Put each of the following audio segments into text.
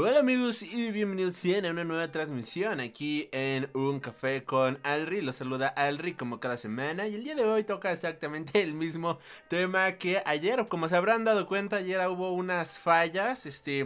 Hola amigos y bienvenidos a una nueva transmisión aquí en Un Café con Alri. Los saluda Alri como cada semana y el día de hoy toca exactamente el mismo tema que ayer. Como se habrán dado cuenta, ayer hubo unas fallas. Este,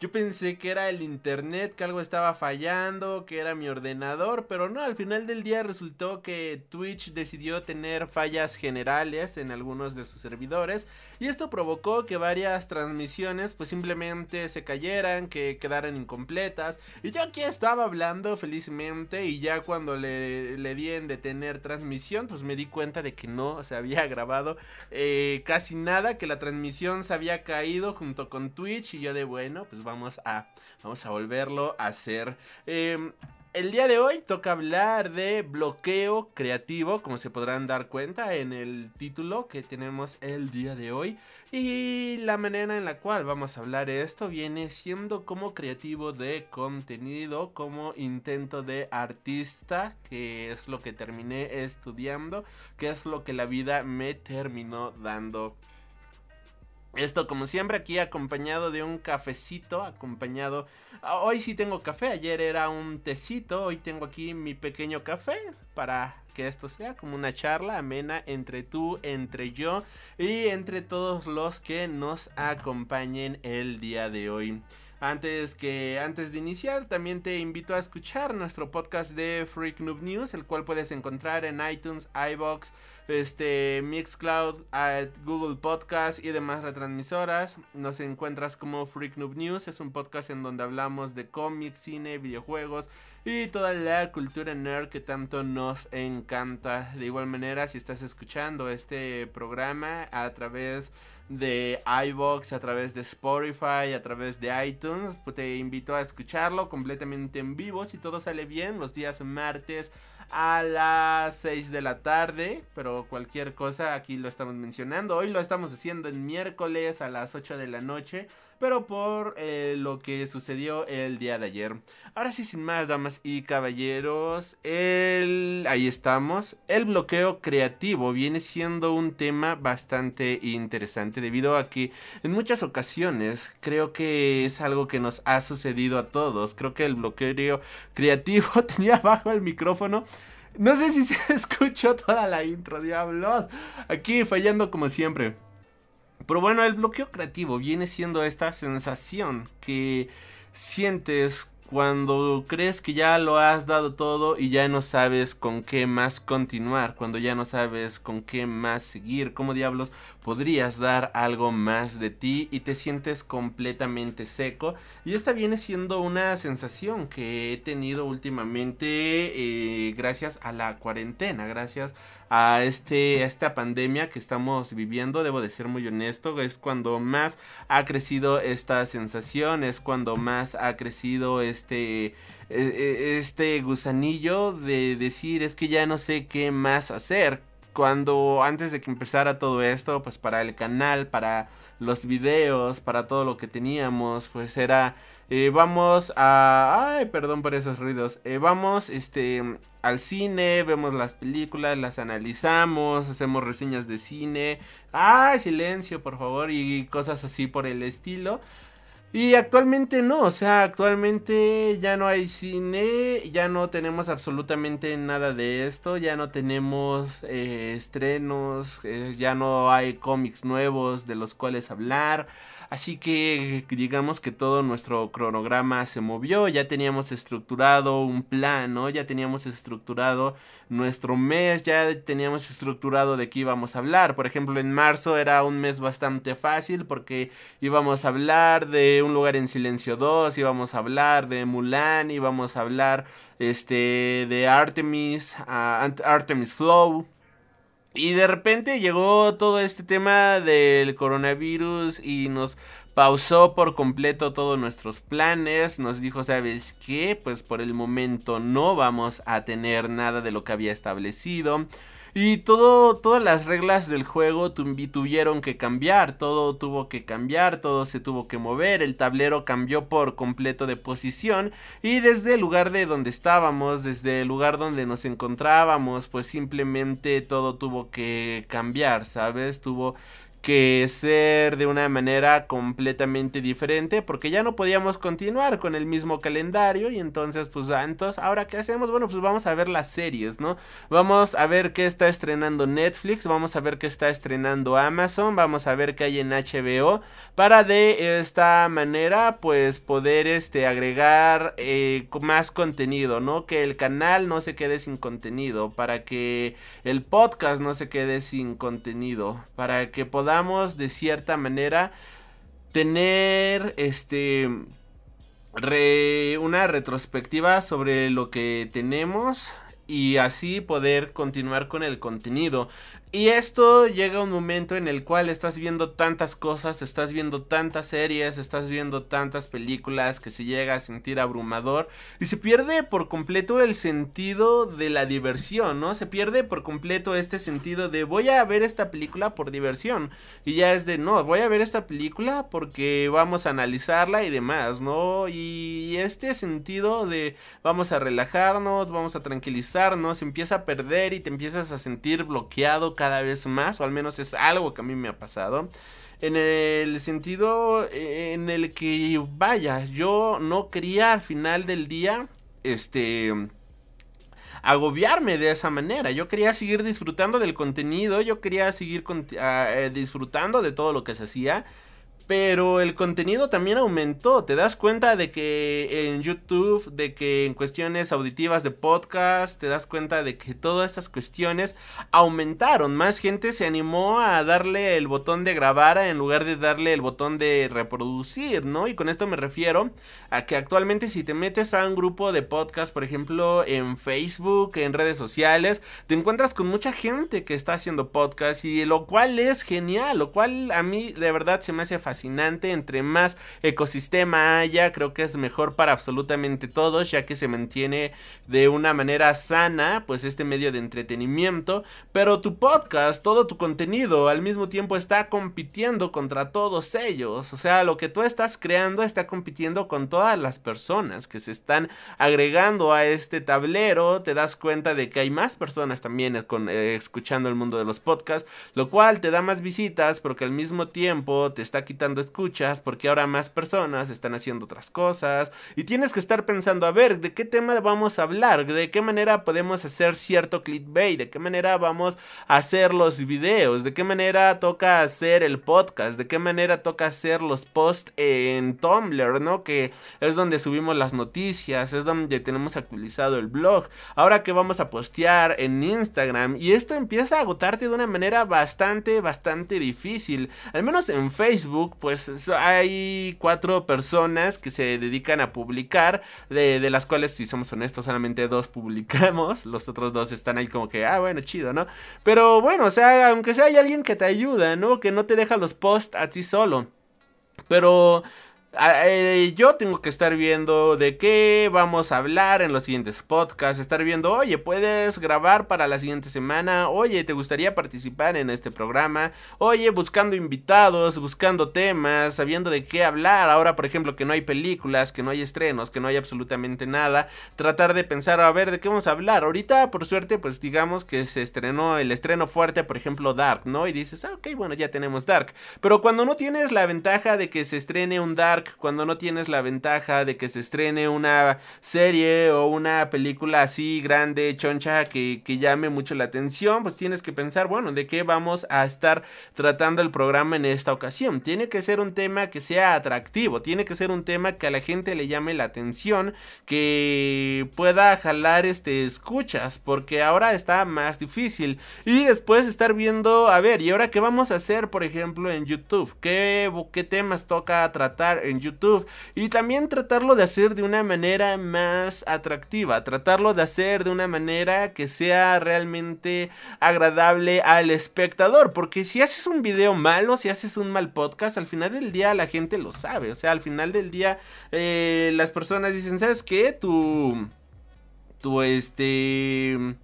yo pensé que era el internet, que algo estaba fallando, que era mi ordenador, pero no, al final del día resultó que Twitch decidió tener fallas generales en algunos de sus servidores y esto provocó que varias transmisiones pues simplemente se cayeran, que quedaran incompletas. Y yo aquí estaba hablando felizmente y ya cuando le, le di en detener transmisión pues me di cuenta de que no se había grabado eh, casi nada, que la transmisión se había caído junto con Twitch y yo de bueno pues vamos a, vamos a volverlo a hacer. Eh, el día de hoy toca hablar de bloqueo creativo, como se podrán dar cuenta en el título que tenemos el día de hoy. Y la manera en la cual vamos a hablar esto viene siendo como creativo de contenido, como intento de artista, que es lo que terminé estudiando, que es lo que la vida me terminó dando. Esto como siempre aquí acompañado de un cafecito, acompañado... Ah, hoy sí tengo café, ayer era un tecito, hoy tengo aquí mi pequeño café para que esto sea como una charla amena entre tú, entre yo y entre todos los que nos acompañen el día de hoy. Antes que antes de iniciar, también te invito a escuchar nuestro podcast de Freak Noob News, el cual puedes encontrar en iTunes, iBox, este Mixcloud, Google Podcast y demás retransmisoras. Nos encuentras como Freak Noob News, es un podcast en donde hablamos de cómics, cine, videojuegos y toda la cultura nerd que tanto nos encanta. De igual manera, si estás escuchando este programa a través de iBox, a través de Spotify, a través de iTunes. Pues te invito a escucharlo completamente en vivo. Si todo sale bien, los días martes a las 6 de la tarde. Pero cualquier cosa aquí lo estamos mencionando. Hoy lo estamos haciendo el miércoles a las 8 de la noche pero por eh, lo que sucedió el día de ayer. Ahora sí, sin más, damas y caballeros, el... ahí estamos. El bloqueo creativo viene siendo un tema bastante interesante debido a que en muchas ocasiones creo que es algo que nos ha sucedido a todos. Creo que el bloqueo creativo tenía bajo el micrófono. No sé si se escuchó toda la intro, diablos. Aquí fallando como siempre. Pero bueno, el bloqueo creativo viene siendo esta sensación que sientes cuando crees que ya lo has dado todo y ya no sabes con qué más continuar, cuando ya no sabes con qué más seguir, cómo diablos podrías dar algo más de ti y te sientes completamente seco. Y esta viene siendo una sensación que he tenido últimamente eh, gracias a la cuarentena, gracias a, este, a esta pandemia que estamos viviendo, debo de ser muy honesto, es cuando más ha crecido esta sensación, es cuando más ha crecido este e, e, este gusanillo de decir es que ya no sé qué más hacer. Cuando antes de que empezara todo esto, pues para el canal, para los videos, para todo lo que teníamos, pues era eh, vamos a ay, perdón por esos ruidos. Eh, vamos este al cine, vemos las películas, las analizamos, hacemos reseñas de cine. ¡Ay, silencio, por favor! Y cosas así por el estilo. Y actualmente no, o sea, actualmente ya no hay cine, ya no tenemos absolutamente nada de esto, ya no tenemos eh, estrenos, eh, ya no hay cómics nuevos de los cuales hablar. Así que digamos que todo nuestro cronograma se movió, ya teníamos estructurado un plan, ¿no? Ya teníamos estructurado nuestro mes, ya teníamos estructurado de qué íbamos a hablar. Por ejemplo, en marzo era un mes bastante fácil porque íbamos a hablar de Un lugar en silencio 2, íbamos a hablar de Mulan, íbamos a hablar este de Artemis, uh, Artemis Flow. Y de repente llegó todo este tema del coronavirus y nos pausó por completo todos nuestros planes, nos dijo, ¿sabes qué? Pues por el momento no vamos a tener nada de lo que había establecido. Y todo, todas las reglas del juego tuvieron que cambiar, todo tuvo que cambiar, todo se tuvo que mover, el tablero cambió por completo de posición. Y desde el lugar de donde estábamos, desde el lugar donde nos encontrábamos, pues simplemente todo tuvo que cambiar, ¿sabes? Tuvo que ser de una manera completamente diferente porque ya no podíamos continuar con el mismo calendario y entonces pues ah, entonces ahora qué hacemos bueno pues vamos a ver las series no vamos a ver qué está estrenando Netflix vamos a ver qué está estrenando Amazon vamos a ver qué hay en HBO para de esta manera pues poder este agregar eh, más contenido no que el canal no se quede sin contenido para que el podcast no se quede sin contenido para que podamos de cierta manera tener este una retrospectiva sobre lo que tenemos y así poder continuar con el contenido. Y esto llega un momento en el cual estás viendo tantas cosas, estás viendo tantas series, estás viendo tantas películas que se llega a sentir abrumador y se pierde por completo el sentido de la diversión, ¿no? Se pierde por completo este sentido de voy a ver esta película por diversión y ya es de no, voy a ver esta película porque vamos a analizarla y demás, ¿no? Y este sentido de vamos a relajarnos, vamos a tranquilizarnos, empieza a perder y te empiezas a sentir bloqueado cada vez más, o al menos es algo que a mí me ha pasado. En el sentido en el que, vaya, yo no quería al final del día, este agobiarme de esa manera. Yo quería seguir disfrutando del contenido, yo quería seguir ah, eh, disfrutando de todo lo que se hacía pero el contenido también aumentó. Te das cuenta de que en YouTube, de que en cuestiones auditivas de podcast, te das cuenta de que todas estas cuestiones aumentaron. Más gente se animó a darle el botón de grabar en lugar de darle el botón de reproducir, ¿no? Y con esto me refiero a que actualmente si te metes a un grupo de podcast, por ejemplo, en Facebook, en redes sociales, te encuentras con mucha gente que está haciendo podcast y lo cual es genial, lo cual a mí de verdad se me hace fácil entre más ecosistema haya, creo que es mejor para absolutamente todos, ya que se mantiene de una manera sana, pues este medio de entretenimiento. Pero tu podcast, todo tu contenido, al mismo tiempo está compitiendo contra todos ellos. O sea, lo que tú estás creando está compitiendo con todas las personas que se están agregando a este tablero. Te das cuenta de que hay más personas también eh, escuchando el mundo de los podcasts, lo cual te da más visitas, porque al mismo tiempo te está quitando escuchas porque ahora más personas están haciendo otras cosas y tienes que estar pensando a ver de qué tema vamos a hablar, de qué manera podemos hacer cierto clickbait, de qué manera vamos a hacer los videos, de qué manera toca hacer el podcast, de qué manera toca hacer los posts en Tumblr, ¿no? Que es donde subimos las noticias, es donde tenemos actualizado el blog. Ahora que vamos a postear en Instagram y esto empieza a agotarte de una manera bastante, bastante difícil. Al menos en Facebook pues hay cuatro personas que se dedican a publicar, de, las cuales, si somos honestos, solamente dos publicamos, los otros dos están ahí como que, ah, bueno, chido, ¿no? Pero bueno, o sea, aunque sea hay alguien que te ayuda, ¿no? Que no te deja los posts a ti solo. Pero eh, yo tengo que estar viendo de qué vamos a hablar en los siguientes podcasts. Estar viendo, oye, puedes grabar para la siguiente semana. Oye, ¿te gustaría participar en este programa? Oye, buscando invitados, buscando temas, sabiendo de qué hablar. Ahora, por ejemplo, que no hay películas, que no hay estrenos, que no hay absolutamente nada. Tratar de pensar, a ver, ¿de qué vamos a hablar? Ahorita, por suerte, pues digamos que se estrenó el estreno fuerte, por ejemplo, Dark, ¿no? Y dices, ah, ok, bueno, ya tenemos Dark. Pero cuando no tienes la ventaja de que se estrene un Dark cuando no tienes la ventaja de que se estrene una serie o una película así grande, choncha, que, que llame mucho la atención, pues tienes que pensar, bueno, ¿de qué vamos a estar tratando el programa en esta ocasión? Tiene que ser un tema que sea atractivo, tiene que ser un tema que a la gente le llame la atención, que pueda jalar este escuchas, porque ahora está más difícil. Y después estar viendo, a ver, ¿y ahora qué vamos a hacer, por ejemplo, en YouTube? ¿Qué, qué temas toca tratar en YouTube y también tratarlo de hacer de una manera más atractiva, tratarlo de hacer de una manera que sea realmente agradable al espectador, porque si haces un video malo, si haces un mal podcast, al final del día la gente lo sabe, o sea, al final del día eh, las personas dicen, ¿sabes qué? Tu, tu este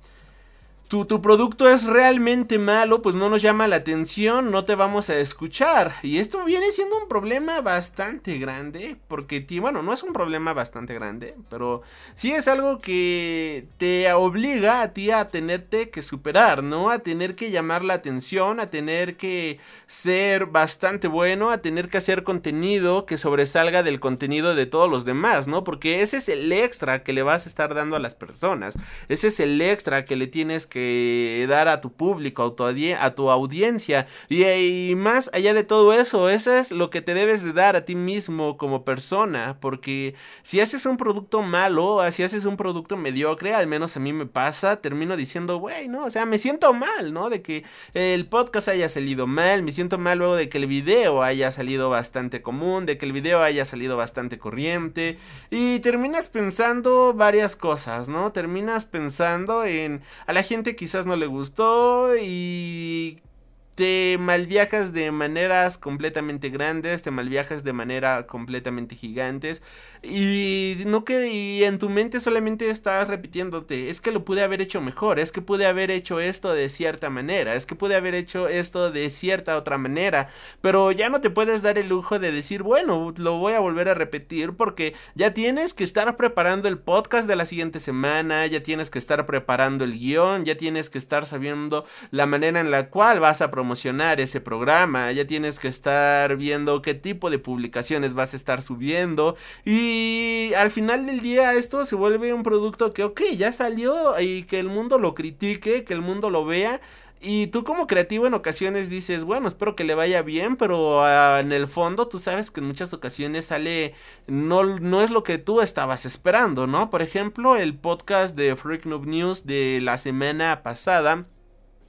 tu, tu, producto es realmente malo, pues no nos llama la atención, no te vamos a escuchar. Y esto viene siendo un problema bastante grande, porque, bueno, no es un problema bastante grande, pero sí es algo que te obliga a ti a tenerte que superar, ¿no? A tener que llamar la atención, a tener que ser bastante bueno, a tener que hacer contenido que sobresalga del contenido de todos los demás, ¿no? Porque ese es el extra que le vas a estar dando a las personas, ese es el extra que le tienes que dar a tu público, a tu, audiencia. Y, más allá de todo eso, eso es lo que te debes de dar a ti mismo como persona. Porque si haces un producto malo, si haces un producto mediocre, al menos a mí me pasa, termino diciendo, güey, no, o sea, me siento mal, ¿no? De que el podcast haya salido mal, me siento mal luego de que el video haya salido bastante común, de que el video haya salido bastante corriente. Y terminas pensando varias cosas, ¿no? Terminas pensando en a la gente quizás no le gustó y te malviajas de maneras completamente grandes, te malviajas de manera completamente gigantes y no que y en tu mente solamente estás repitiéndote, es que lo pude haber hecho mejor, es que pude haber hecho esto de cierta manera, es que pude haber hecho esto de cierta otra manera, pero ya no te puedes dar el lujo de decir, bueno, lo voy a volver a repetir porque ya tienes que estar preparando el podcast de la siguiente semana, ya tienes que estar preparando el guion, ya tienes que estar sabiendo la manera en la cual vas a promocionar ese programa, ya tienes que estar viendo qué tipo de publicaciones vas a estar subiendo y y al final del día esto se vuelve un producto que, ok, ya salió y que el mundo lo critique, que el mundo lo vea. Y tú como creativo en ocasiones dices, bueno, espero que le vaya bien, pero ah, en el fondo tú sabes que en muchas ocasiones sale, no, no es lo que tú estabas esperando, ¿no? Por ejemplo, el podcast de Freak Noob News de la semana pasada,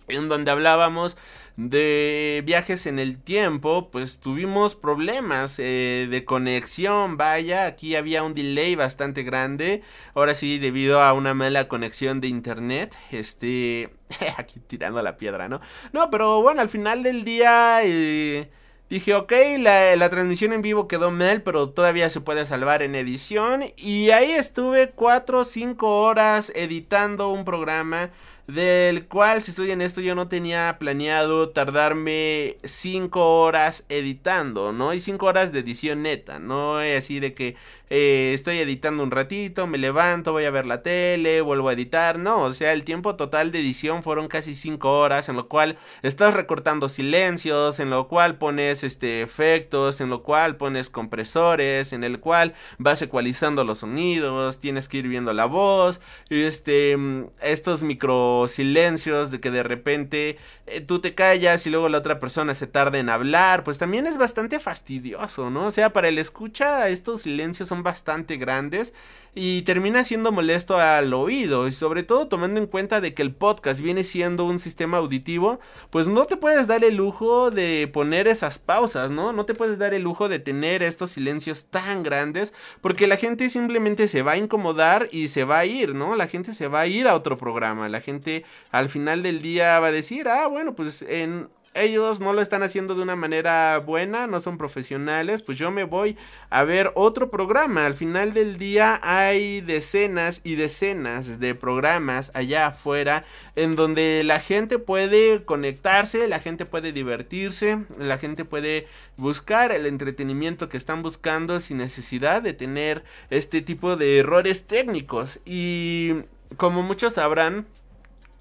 en donde hablábamos de viajes en el tiempo, pues tuvimos problemas eh, de conexión, vaya, aquí había un delay bastante grande, ahora sí debido a una mala conexión de internet, este, aquí tirando la piedra, ¿no? No, pero bueno, al final del día... Eh, Dije, ok, la, la, transmisión en vivo quedó mal, pero todavía se puede salvar en edición. Y ahí estuve 4 o 5 horas editando un programa del cual, si estoy en esto, yo no tenía planeado tardarme 5 horas editando, ¿no? Y 5 horas de edición neta, no es así de que eh, estoy editando un ratito, me levanto, voy a ver la tele, vuelvo a editar, no, o sea, el tiempo total de edición fueron casi 5 horas, en lo cual estás recortando silencios, en lo cual pones este efectos, en lo cual pones compresores, en el cual vas ecualizando los sonidos, tienes que ir viendo la voz, este, estos micro silencios de que de repente eh, tú te callas y luego la otra persona se tarda en hablar, pues también es bastante fastidioso, ¿no? O sea, para el escucha estos silencios son bastante grandes y termina siendo molesto al oído y sobre todo tomando en cuenta de que el podcast viene siendo un sistema auditivo, pues no te puedes dar el lujo de poner esas pausas, ¿no? No te puedes dar el lujo de tener estos silencios tan grandes porque la gente simplemente se va a incomodar y se va a ir, ¿no? La gente se va a ir a otro programa, la gente al final del día va a decir, ah, bueno, pues en ellos no lo están haciendo de una manera buena, no son profesionales, pues yo me voy a ver otro programa. Al final del día hay decenas y decenas de programas allá afuera en donde la gente puede conectarse, la gente puede divertirse, la gente puede buscar el entretenimiento que están buscando sin necesidad de tener este tipo de errores técnicos. Y como muchos sabrán,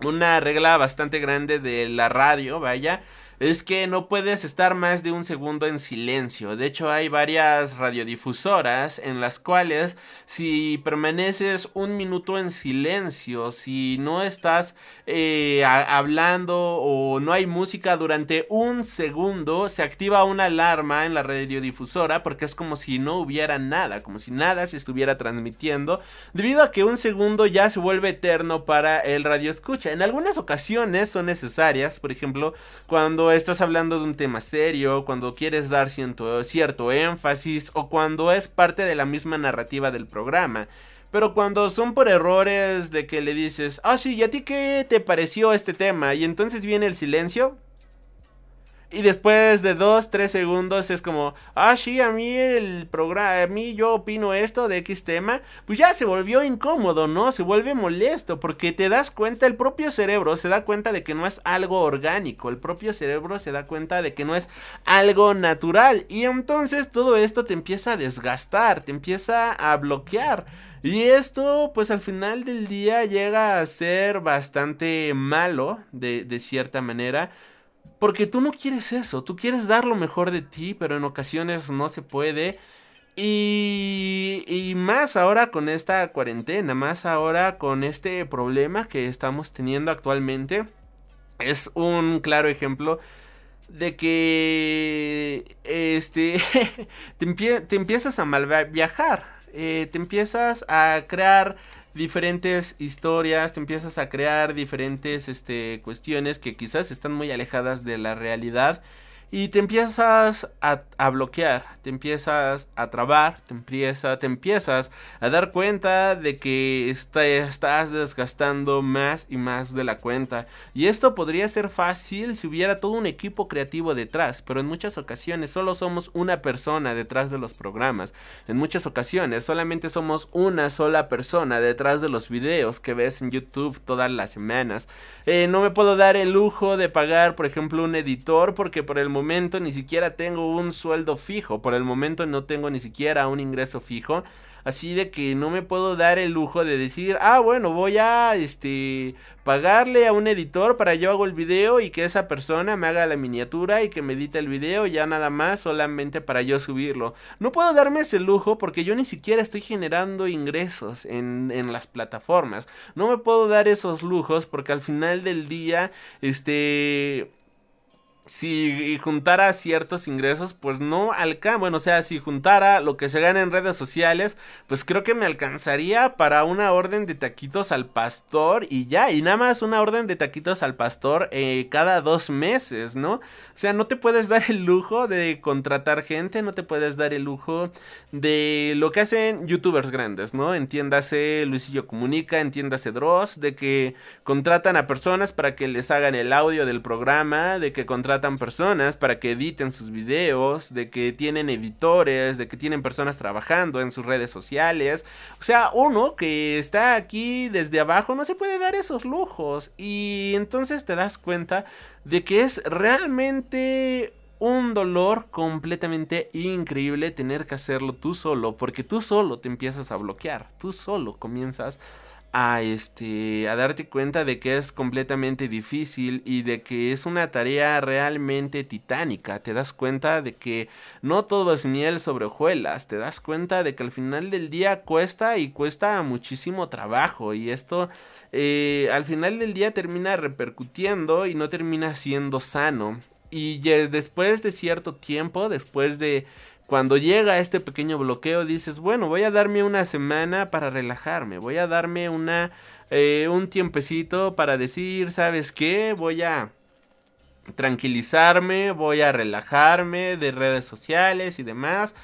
una regla bastante grande de la radio, vaya, es que no puedes estar más de un segundo en silencio. De hecho, hay varias radiodifusoras en las cuales si permaneces un minuto en silencio, si no estás eh, hablando o no hay música durante un segundo, se activa una alarma en la radiodifusora porque es como si no hubiera nada, como si nada se estuviera transmitiendo, debido a que un segundo ya se vuelve eterno para el radio escucha. En algunas ocasiones son necesarias, por ejemplo, cuando estás hablando de un tema serio, cuando quieres dar cierto, cierto énfasis o cuando es parte de la misma narrativa del programa. Pero cuando son por errores de que le dices, ah, sí, ¿y a ti qué te pareció este tema? Y entonces viene el silencio. Y después de dos, tres segundos es como, ah, sí, a mí el programa, a mí yo opino esto de X tema, pues ya se volvió incómodo, ¿no? Se vuelve molesto porque te das cuenta, el propio cerebro se da cuenta de que no es algo orgánico, el propio cerebro se da cuenta de que no es algo natural y entonces todo esto te empieza a desgastar, te empieza a bloquear. Y esto, pues al final del día llega a ser bastante malo, de, de cierta manera. Porque tú no quieres eso, tú quieres dar lo mejor de ti, pero en ocasiones no se puede. Y, y, más ahora con esta cuarentena, más ahora con este problema que estamos teniendo actualmente, es un claro ejemplo de que este te, empiezas a mal viajar, eh, te empiezas a crear diferentes historias, te empiezas a crear diferentes este, cuestiones que quizás están muy alejadas de la realidad y te empiezas a, bloquear, te empiezas a trabar, te, empieza, te empiezas a dar cuenta de que estás desgastando más y más de la cuenta. Y esto podría ser fácil si hubiera todo un equipo creativo detrás, pero en muchas ocasiones solo somos una persona detrás de los programas. En muchas ocasiones solamente somos una sola persona detrás de los videos que ves en YouTube todas las semanas. Eh, no me puedo dar el lujo de pagar, por ejemplo, un editor porque por el momento ni siquiera tengo un sueldo fijo, por el momento no tengo ni siquiera un ingreso fijo. Así de que no me puedo dar el lujo de decir, ah, bueno, voy a este pagarle a un editor para yo hago el video y que esa persona me haga la miniatura y que me edite el video ya nada más solamente para yo subirlo. No puedo darme ese lujo porque yo ni siquiera estoy generando ingresos en, en las plataformas. No me puedo dar esos lujos porque al final del día, este si juntara ciertos ingresos, pues no alcanza. Bueno, o sea, si juntara lo que se gana en redes sociales, pues creo que me alcanzaría para una orden de taquitos al pastor y ya. Y nada más una orden de taquitos al pastor eh, cada dos meses, ¿no? O sea, no te puedes dar el lujo de contratar gente, no te puedes dar el lujo de lo que hacen youtubers grandes, ¿no? Entiéndase Luisillo Comunica, entiéndase Dross, de que contratan a personas para que les hagan el audio del programa, de que contratan personas para que editen sus videos, de que tienen editores, de que tienen personas trabajando en sus redes sociales. O sea, uno que está aquí desde abajo no se puede dar esos lujos. Y entonces te das cuenta de que es realmente un dolor completamente increíble tener que hacerlo tú solo, porque tú solo te empiezas a bloquear, tú solo comienzas a este a darte cuenta de que es completamente difícil y de que es una tarea realmente titánica. Te das cuenta de que no todo es miel sobre hojuelas. Te das cuenta de que al final del día cuesta y cuesta muchísimo trabajo. Y esto eh, al final del día termina repercutiendo y no termina siendo sano. Y después de cierto tiempo después de cuando llega este pequeño bloqueo dices, bueno, voy a darme una semana para relajarme, voy a darme una eh, un tiempecito para decir, ¿sabes qué? Voy a tranquilizarme, voy a relajarme de redes sociales y demás.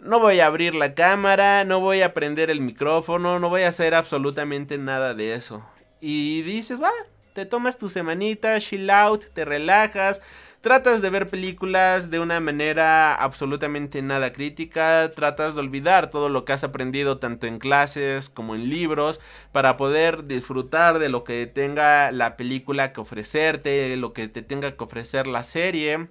No voy a abrir la cámara, no voy a prender el micrófono, no voy a hacer absolutamente nada de eso. Y dices, va, te tomas tu semanita, chill out, te relajas, Tratas de ver películas de una manera absolutamente nada crítica, tratas de olvidar todo lo que has aprendido tanto en clases como en libros para poder disfrutar de lo que tenga la película que ofrecerte, lo que te tenga que ofrecer la serie.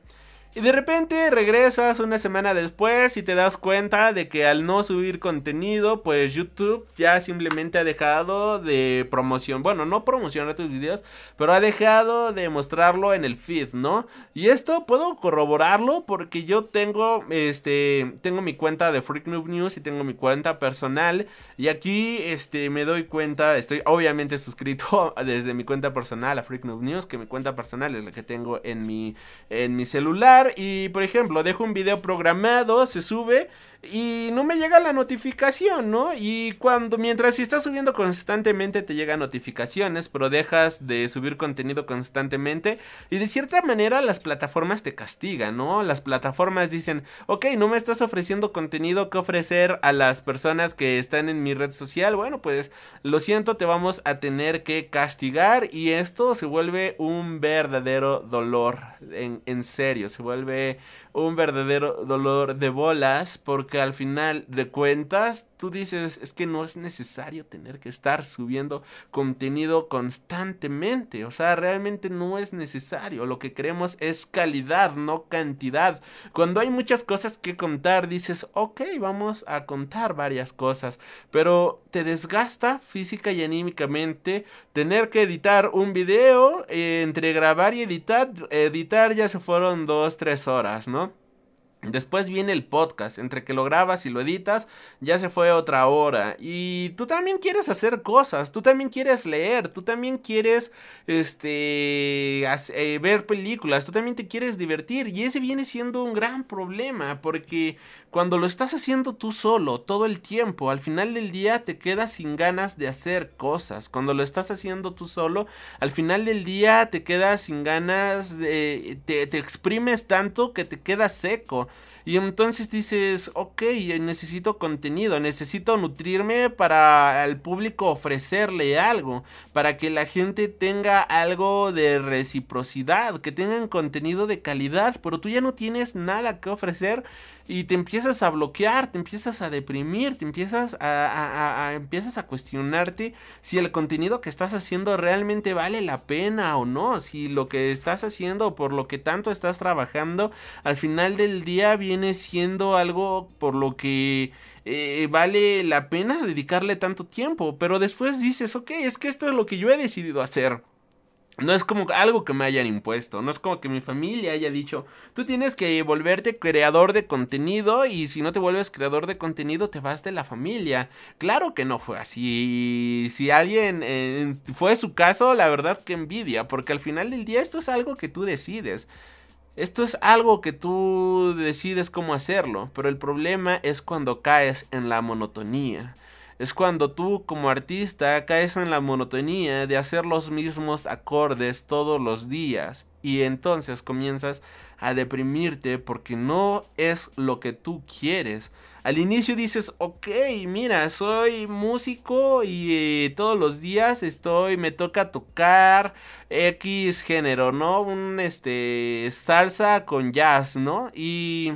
Y de repente regresas una semana después y te das cuenta de que al no subir contenido, pues YouTube ya simplemente ha dejado de promoción. Bueno, no promocionar tus videos, pero ha dejado de mostrarlo en el feed, ¿no? Y esto puedo corroborarlo porque yo tengo, este, tengo mi cuenta de Freak Noob News y tengo mi cuenta personal. Y aquí, este, me doy cuenta, estoy obviamente suscrito desde mi cuenta personal a Freak Noob News, que mi cuenta personal es la que tengo en mi, en mi celular y, por ejemplo, dejo un video programado, se sube y no me llega la notificación, ¿no? Y cuando, mientras si estás subiendo constantemente te llegan notificaciones, pero dejas de subir contenido constantemente y de cierta manera las plataformas te castigan, ¿no? Las plataformas dicen, ok, no me estás ofreciendo contenido que ofrecer a las personas que están en mi red social, bueno, pues lo siento, te vamos a tener que castigar y esto se vuelve un verdadero dolor, en, en serio, se vuelve un verdadero dolor de bolas porque al final de cuentas tú dices es que no es necesario tener que estar subiendo contenido constantemente o sea realmente no es necesario. Lo que queremos es calidad no cantidad. Cuando hay muchas cosas que contar dices ok vamos a contar varias cosas pero te desgasta física y anímicamente tener que editar un video eh, entre grabar y editar editar ya se fueron dos tres horas no Después viene el podcast, entre que lo grabas y lo editas, ya se fue otra hora. Y tú también quieres hacer cosas, tú también quieres leer, tú también quieres este eh, ver películas, tú también te quieres divertir. Y ese viene siendo un gran problema, porque cuando lo estás haciendo tú solo todo el tiempo, al final del día te quedas sin ganas de hacer cosas. Cuando lo estás haciendo tú solo, al final del día te quedas sin ganas, te, te exprimes tanto que te quedas seco. Y entonces dices, ok, necesito contenido, necesito nutrirme para al público ofrecerle algo, para que la gente tenga algo de reciprocidad, que tengan contenido de calidad, pero tú ya no tienes nada que ofrecer y te empiezas a bloquear, te empiezas a deprimir, te empiezas a, empiezas a cuestionarte si el contenido que estás haciendo realmente vale la pena o no, si lo que estás haciendo por lo que tanto estás trabajando al final del día viene siendo algo por lo que eh, vale la pena dedicarle tanto tiempo, pero después dices, ok, es que esto es lo que yo he decidido hacer. No es como algo que me hayan impuesto, no es como que mi familia haya dicho, tú tienes que volverte creador de contenido y si no te vuelves creador de contenido te vas de la familia. Claro que no fue así. Si alguien eh, fue su caso, la verdad que envidia, porque al final del día esto es algo que tú decides. Esto es algo que tú decides cómo hacerlo, pero el problema es cuando caes en la monotonía es cuando tú como artista caes en la monotonía de hacer los mismos acordes todos los días y entonces comienzas a deprimirte porque no es lo que tú quieres. Al inicio dices, ok, mira, soy músico y eh, todos los días estoy, me toca tocar X género, ¿no? Un, este, salsa con jazz, ¿no? Y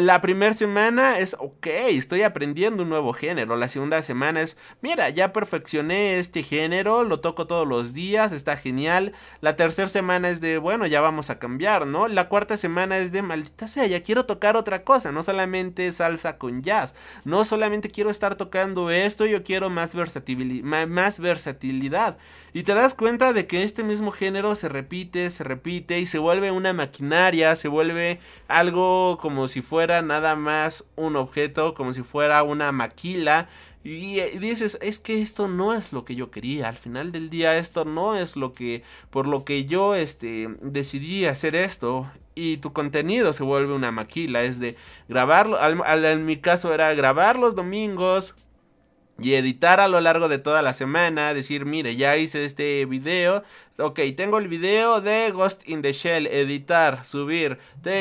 la primera semana es, ok, estoy aprendiendo un nuevo género. La segunda semana es, mira, ya perfeccioné este género, lo toco todos los días, está genial. La tercera semana es de, bueno, ya vamos a cambiar, ¿no? La cuarta semana es de, maldita sea, ya quiero tocar otra cosa, no solamente salsa con jazz, no solamente quiero estar tocando esto, yo quiero más, más versatilidad. Y te das cuenta de que este mismo género se repite, se repite y se vuelve una maquinaria, se vuelve algo como si fuera nada más un objeto, como si fuera una maquila. Y dices, es que esto no es lo que yo quería. Al final del día, esto no es lo que, por lo que yo, este, decidí hacer esto. Y tu contenido se vuelve una maquila. Es de grabarlo. en mi caso era grabar los domingos, y editar a lo largo de toda la semana, decir, mire, ya hice este video, Ok, tengo el video de Ghost in the Shell, editar, subir.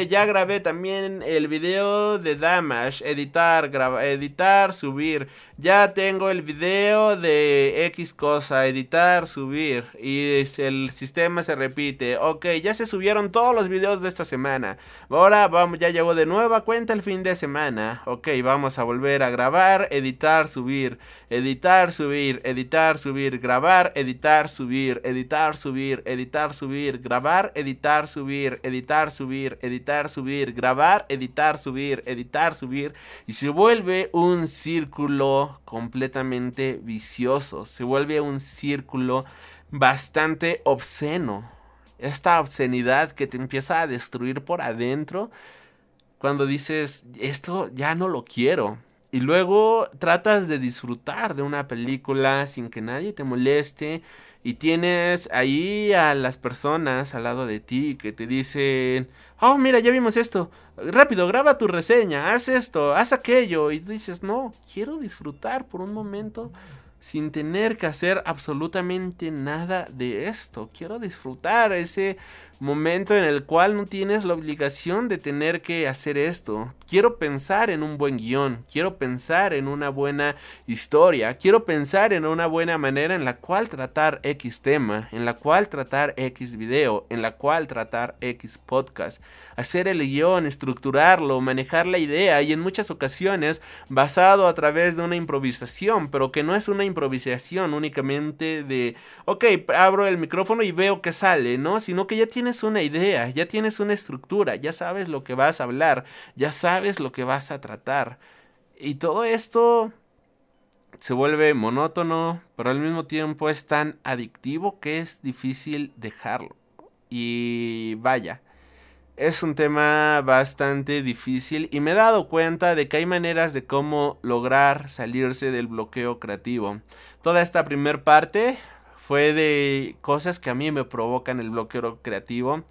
ya grabé también el video de Damage, editar, editar, subir. Ya tengo el video de X cosa, editar, subir. Y el sistema se repite. Ok, ya se subieron todos los videos de esta semana. Ahora vamos, ya llegó de nueva cuenta el fin de semana. Ok, vamos a volver a grabar, editar, subir. Editar, subir, editar, subir, grabar, editar, subir, editar, subir subir, editar, subir, grabar, editar, subir, editar, subir, editar, subir, grabar, editar, subir, editar, subir. Y se vuelve un círculo completamente vicioso. Se vuelve un círculo bastante obsceno. Esta obscenidad que te empieza a destruir por adentro cuando dices, esto ya no lo quiero. y luego tratas de disfrutar de una película sin que nadie te moleste y tienes ahí a las personas al lado de ti que te dicen, oh, mira, ya vimos esto, rápido, graba tu reseña, haz esto, haz aquello, y dices, no, quiero disfrutar por un momento sin tener que hacer absolutamente nada de esto, quiero disfrutar ese momento en el cual no tienes la obligación de tener que hacer esto. Quiero pensar en un buen guion, quiero pensar en una buena historia, quiero pensar en una buena manera en la cual tratar X tema, en la cual tratar X video, en la cual tratar X podcast. Hacer el guion, estructurarlo, manejar la idea y en muchas ocasiones basado a través de una improvisación, pero que no es una improvisación únicamente de, ok, abro el micrófono y veo que sale, ¿no? Sino que ya tienes una idea, ya tienes una estructura, ya sabes lo que vas a hablar, ya sabes lo que vas a tratar. Y todo esto se vuelve monótono, pero al mismo tiempo es tan adictivo que es difícil dejarlo. Y vaya, es un tema bastante difícil y me he dado cuenta de que hay maneras de cómo lograr salirse del bloqueo creativo. Toda esta primer parte fue de cosas que a mí me provocan el bloqueo creativo.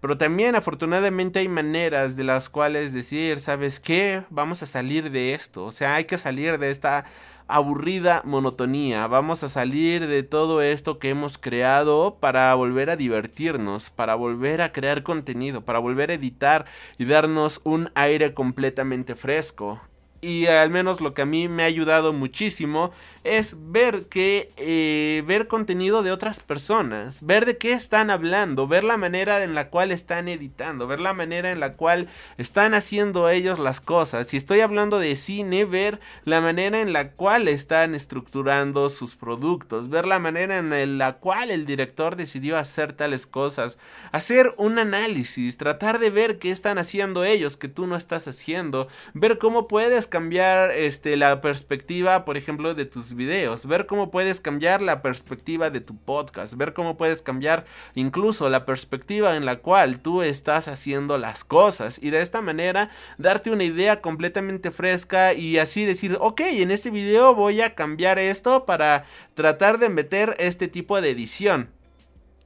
Pero también afortunadamente hay maneras de las cuales decir, ¿sabes qué? Vamos a salir de esto. O sea, hay que salir de esta aburrida monotonía. Vamos a salir de todo esto que hemos creado para volver a divertirnos, para volver a crear contenido, para volver a editar y darnos un aire completamente fresco. Y al menos lo que a mí me ha ayudado muchísimo es ver que eh, ver contenido de otras personas, ver de qué están hablando, ver la manera en la cual están editando, ver la manera en la cual están haciendo ellos las cosas. Si estoy hablando de cine, ver la manera en la cual están estructurando sus productos, ver la manera en la cual el director decidió hacer tales cosas, hacer un análisis, tratar de ver qué están haciendo ellos que tú no estás haciendo, ver cómo puedes cambiar este la perspectiva, por ejemplo, de tus videos, ver cómo puedes cambiar la perspectiva de tu podcast, ver cómo puedes cambiar incluso la perspectiva en la cual tú estás haciendo las cosas y de esta manera darte una idea completamente fresca y así decir, ok, en este video voy a cambiar esto para tratar de meter este tipo de edición.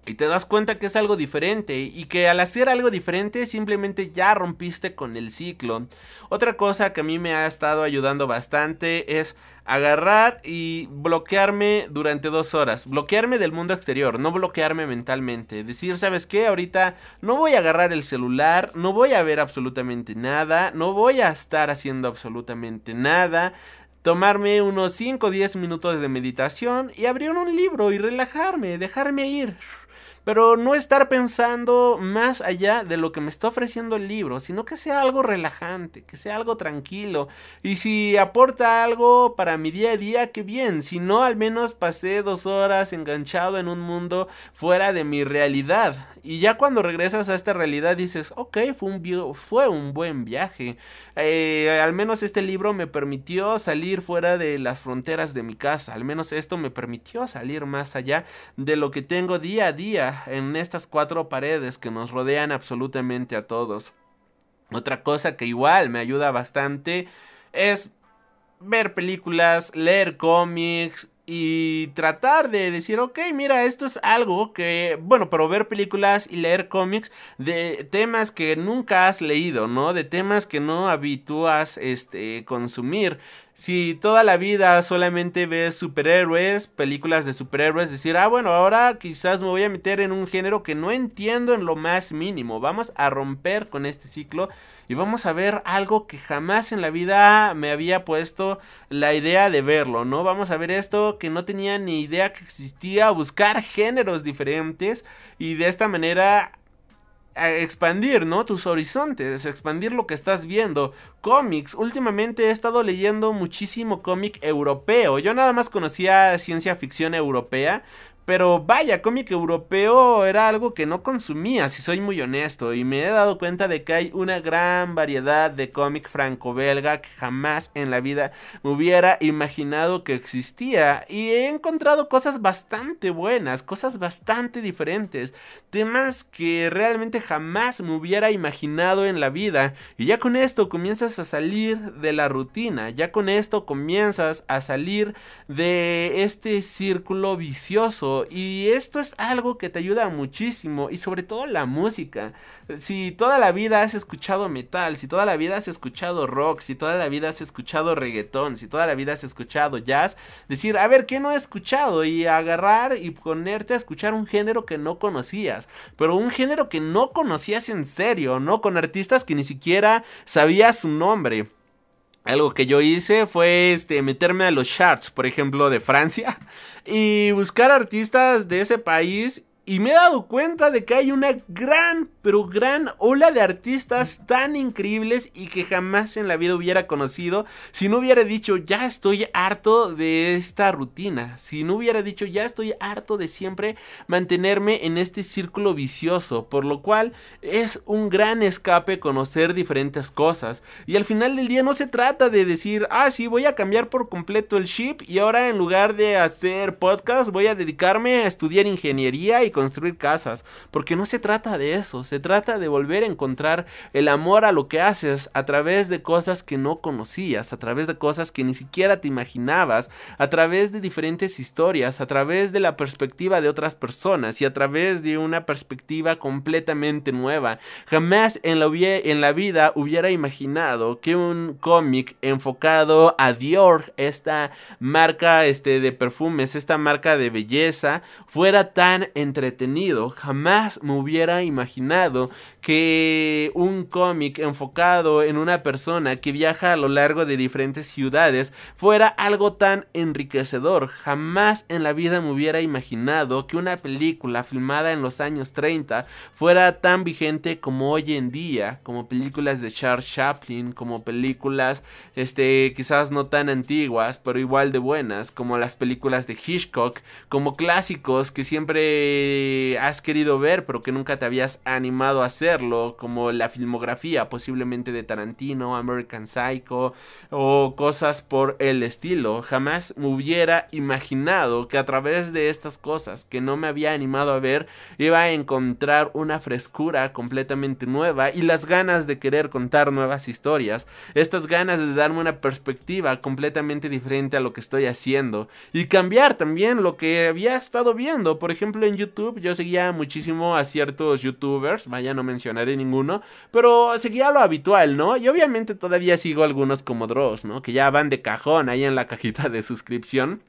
Y te das cuenta que es algo diferente y que al hacer algo diferente simplemente ya rompiste con el ciclo. Otra cosa que a mí me ha estado ayudando bastante es agarrar y bloquearme durante dos horas. Bloquearme del mundo exterior, no bloquearme mentalmente. Decir, ¿sabes qué? Ahorita no voy a agarrar el celular, no voy a ver absolutamente nada, no voy a estar haciendo absolutamente nada tomarme unos 5 o 10 minutos de meditación y abrir un libro y relajarme, dejarme ir pero no estar pensando más allá de lo que me está ofreciendo el libro, sino que sea algo relajante, que sea algo tranquilo. Y si aporta algo para mi día a día, qué bien. Si no, al menos pasé dos horas enganchado en un mundo fuera de mi realidad. Y ya cuando regresas a esta realidad dices, ok, fue un, fue un buen viaje. Eh, al menos este libro me permitió salir fuera de las fronteras de mi casa. Al menos esto me permitió salir más allá de lo que tengo día a día en estas cuatro paredes que nos rodean absolutamente a todos. Otra cosa que igual me ayuda bastante es ver películas, leer cómics, y tratar de decir, ok, mira, esto es algo que, bueno, pero ver películas y leer cómics de temas que nunca has leído, ¿no? De temas que no habitúas, este, consumir. Si toda la vida solamente ves superhéroes, películas de superhéroes, decir, ah, bueno, ahora quizás me voy a meter en un género que no entiendo en lo más mínimo. Vamos a romper con este ciclo y vamos a ver algo que jamás en la vida me había puesto la idea de verlo, ¿no? Vamos a ver esto que no tenía ni idea que existía, buscar géneros diferentes y de esta manera expandir, ¿no? Tus horizontes, expandir lo que estás viendo. Cómics, últimamente he estado leyendo muchísimo cómic europeo. Yo nada más conocía ciencia ficción europea, pero vaya, cómic europeo era algo que no consumía, si soy muy honesto, y me he dado cuenta de que hay una gran variedad de cómic franco-belga que jamás en la vida me hubiera imaginado que existía. Y he encontrado cosas bastante buenas, cosas bastante diferentes, temas que realmente jamás me hubiera imaginado en la vida. Y ya con esto comienzas a salir de la rutina, ya con esto comienzas a salir de este círculo vicioso y esto es algo que te ayuda muchísimo y sobre todo la música. Si toda la vida has escuchado metal, si toda la vida has escuchado rock, si toda la vida has escuchado reggaetón, si toda la vida has escuchado jazz, decir, a ver, ¿qué no he escuchado? Y agarrar y ponerte a escuchar un género que no conocías, pero un género que no conocías en serio, ¿no? Con artistas que ni siquiera sabías su nombre. Algo que yo hice fue este, meterme a los charts, por ejemplo, de Francia, y buscar artistas de ese país y me he dado cuenta de que hay una gran, pero gran ola de artistas tan increíbles y que jamás en la vida hubiera conocido si no hubiera dicho ya estoy harto de esta rutina, si no hubiera dicho ya estoy harto de siempre mantenerme en este círculo vicioso, por lo cual es un gran escape conocer diferentes cosas. Y al final del día no se trata de decir, ah, sí, voy a cambiar por completo el chip y ahora en lugar de hacer podcast voy a dedicarme a estudiar ingeniería y construir casas, porque no se trata de eso, se trata de volver a encontrar el amor a lo que haces a través de cosas que no conocías, a través de cosas que ni siquiera te imaginabas, a través de diferentes historias, a través de la perspectiva de otras personas y a través de una perspectiva completamente nueva. Jamás en la, vida hubiera imaginado que un cómic enfocado a Dior, esta marca este, de perfumes, esta marca de belleza, fuera tan entretenido Jamás me hubiera imaginado que un cómic enfocado en una persona que viaja a lo largo de diferentes ciudades fuera algo tan enriquecedor. Jamás en la vida me hubiera imaginado que una película filmada en los años 30 fuera tan vigente como hoy en día, como películas de Charles Chaplin, como películas este quizás no tan antiguas, pero igual de buenas, como las películas de Hitchcock, como clásicos que siempre has querido ver pero que nunca te habías animado a hacer como la filmografía posiblemente de Tarantino, American Psycho o cosas por el estilo. Jamás me hubiera imaginado que a través de estas cosas que no me había animado a ver iba a encontrar una frescura completamente nueva y las ganas de querer contar nuevas historias, estas ganas de darme una perspectiva completamente diferente a lo que estoy haciendo y cambiar también lo que había estado viendo. Por ejemplo, en YouTube yo seguía muchísimo a ciertos youtubers, vaya no mencionaré ninguno, pero seguía lo habitual, ¿no? Y obviamente todavía sigo algunos como Dross, ¿no? Que ya van de cajón ahí en la cajita de suscripción.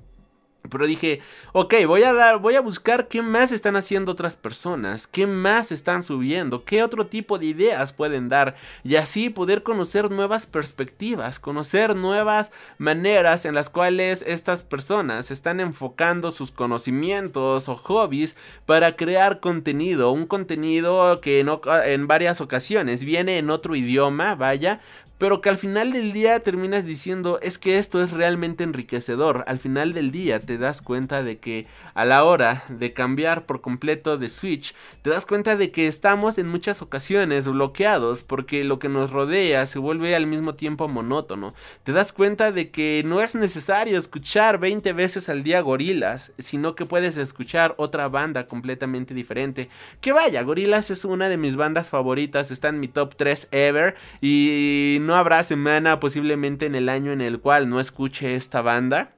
Pero dije, ok, voy a dar, voy a buscar qué más están haciendo otras personas, qué más están subiendo, qué otro tipo de ideas pueden dar y así poder conocer nuevas perspectivas, conocer nuevas maneras en las cuales estas personas están enfocando sus conocimientos o hobbies para crear contenido, un contenido que no, en varias ocasiones viene en otro idioma, vaya, pero que al final del día terminas diciendo es que esto es realmente enriquecedor. Al final del día te das cuenta de que a la hora de cambiar por completo de Switch, te das cuenta de que estamos en muchas ocasiones bloqueados porque lo que nos rodea se vuelve al mismo tiempo monótono. Te das cuenta de que no es necesario escuchar 20 veces al día gorilas, sino que puedes escuchar otra banda completamente diferente. Que vaya, gorilas es una de mis bandas favoritas, está en mi top 3 ever y no habrá semana posiblemente en el año en el cual no escuche esta banda.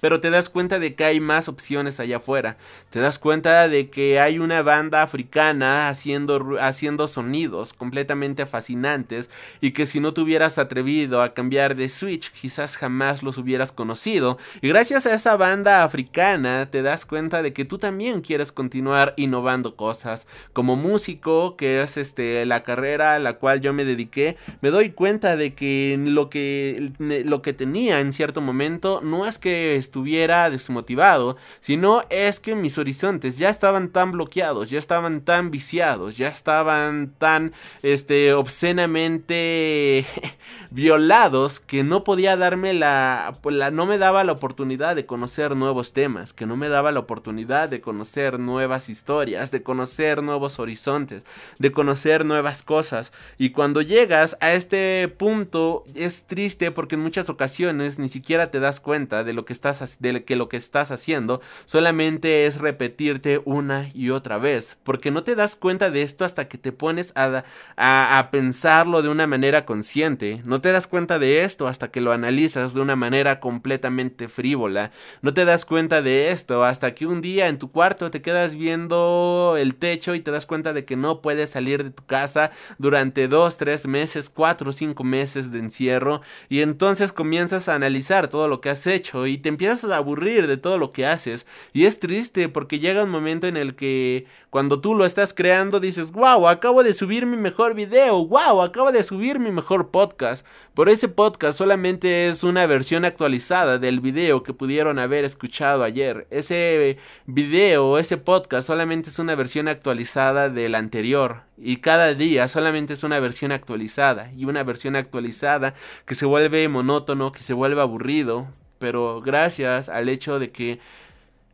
Pero te das cuenta de que hay más opciones allá afuera. Te das cuenta de que hay una banda africana haciendo, haciendo sonidos completamente fascinantes y que si no te hubieras atrevido a cambiar de Switch quizás jamás los hubieras conocido. Y gracias a esa banda africana te das cuenta de que tú también quieres continuar innovando cosas. Como músico, que es este, la carrera a la cual yo me dediqué, me doy cuenta de que lo que, lo que tenía en cierto momento no es que estuviera desmotivado, sino es que mis horizontes ya estaban tan bloqueados, ya estaban tan viciados, ya estaban tan este obscenamente violados que no podía darme la, pues, la no me daba la oportunidad de conocer nuevos temas, que no me daba la oportunidad de conocer nuevas historias, de conocer nuevos horizontes, de conocer nuevas cosas. Y cuando llegas a este punto es triste porque en muchas ocasiones ni siquiera te das cuenta de lo que estás de que lo que estás haciendo solamente es repetirte una y otra vez, porque no te das cuenta de esto hasta que te pones a, a, a pensarlo de una manera consciente, no te das cuenta de esto hasta que lo analizas de una manera completamente frívola, no te das cuenta de esto hasta que un día en tu cuarto te quedas viendo el techo y te das cuenta de que no puedes salir de tu casa durante dos, tres meses, cuatro o cinco meses de encierro y entonces comienzas a analizar todo lo que has hecho y te empiezas a aburrir de todo lo que haces. Y es triste porque llega un momento en el que cuando tú lo estás creando dices, wow, acabo de subir mi mejor video, wow, acabo de subir mi mejor podcast, pero ese podcast solamente es una versión actualizada del video que pudieron haber escuchado ayer, ese video, ese podcast solamente es una versión actualizada del anterior. Y cada día solamente es una versión actualizada. Y una versión actualizada que se vuelve monótono, que se vuelve aburrido, pero gracias al hecho de que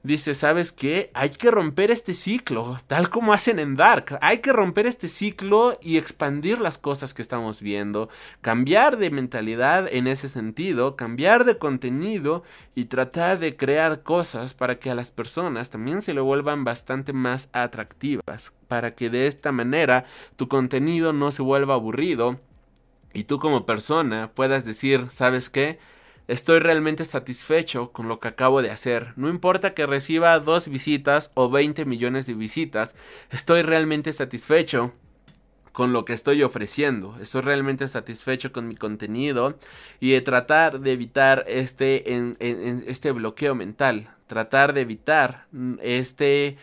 dice, ¿sabes qué? Hay que romper este ciclo, tal como hacen en Dark. Hay que romper este ciclo y expandir las cosas que estamos viendo, cambiar de mentalidad en ese sentido, cambiar de contenido y tratar de crear cosas para que a las personas también se le vuelvan bastante más atractivas, para que de esta manera tu contenido no se vuelva aburrido y tú como persona puedas decir, ¿sabes qué? Estoy realmente satisfecho con lo que acabo de hacer. No importa que reciba dos visitas o 20 millones de visitas, estoy realmente satisfecho con lo que estoy ofreciendo. Estoy realmente satisfecho con mi contenido y de tratar de evitar este, este bloqueo mental. Tratar de evitar este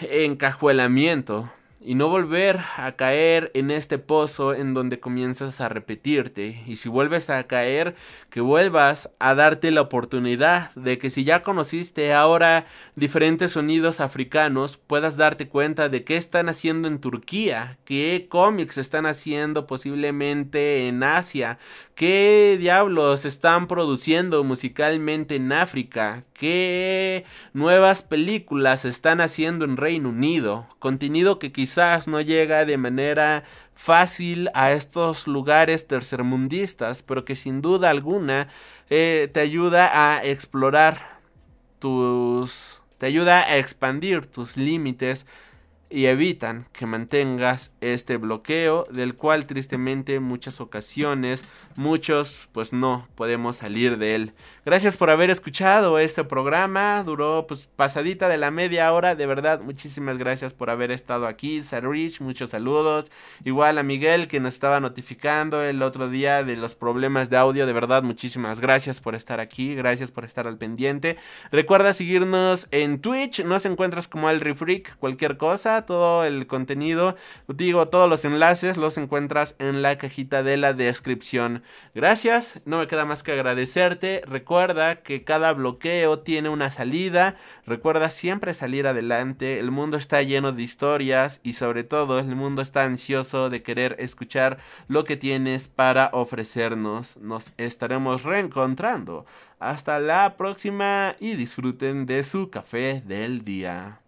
encajuelamiento y no volver a caer en este pozo en donde comienzas a repetirte. Y si vuelves a caer, que vuelvas a darte la oportunidad de que si ya conociste ahora diferentes sonidos africanos, puedas darte cuenta de qué están haciendo en Turquía, qué cómics están haciendo posiblemente en Asia, qué diablos están produciendo musicalmente en África, qué nuevas películas están haciendo en Reino Unido, contenido que quizás no llega de manera fácil a estos lugares tercermundistas, pero que sin duda alguna eh, te ayuda a explorar tus... te ayuda a expandir tus límites y evitan que mantengas este bloqueo del cual tristemente muchas ocasiones muchos pues no podemos salir de él. Gracias por haber escuchado este programa, duró pues pasadita de la media hora, de verdad muchísimas gracias por haber estado aquí, Rich, muchos saludos, igual a Miguel que nos estaba notificando el otro día de los problemas de audio, de verdad muchísimas gracias por estar aquí, gracias por estar al pendiente. Recuerda seguirnos en Twitch, nos encuentras como el Refreak, cualquier cosa, todo el contenido, digo, todos los enlaces los encuentras en la cajita de la descripción. Gracias, no me queda más que agradecerte. Recuerda que cada bloqueo tiene una salida. Recuerda siempre salir adelante. El mundo está lleno de historias y sobre todo el mundo está ansioso de querer escuchar lo que tienes para ofrecernos. Nos estaremos reencontrando. Hasta la próxima y disfruten de su café del día.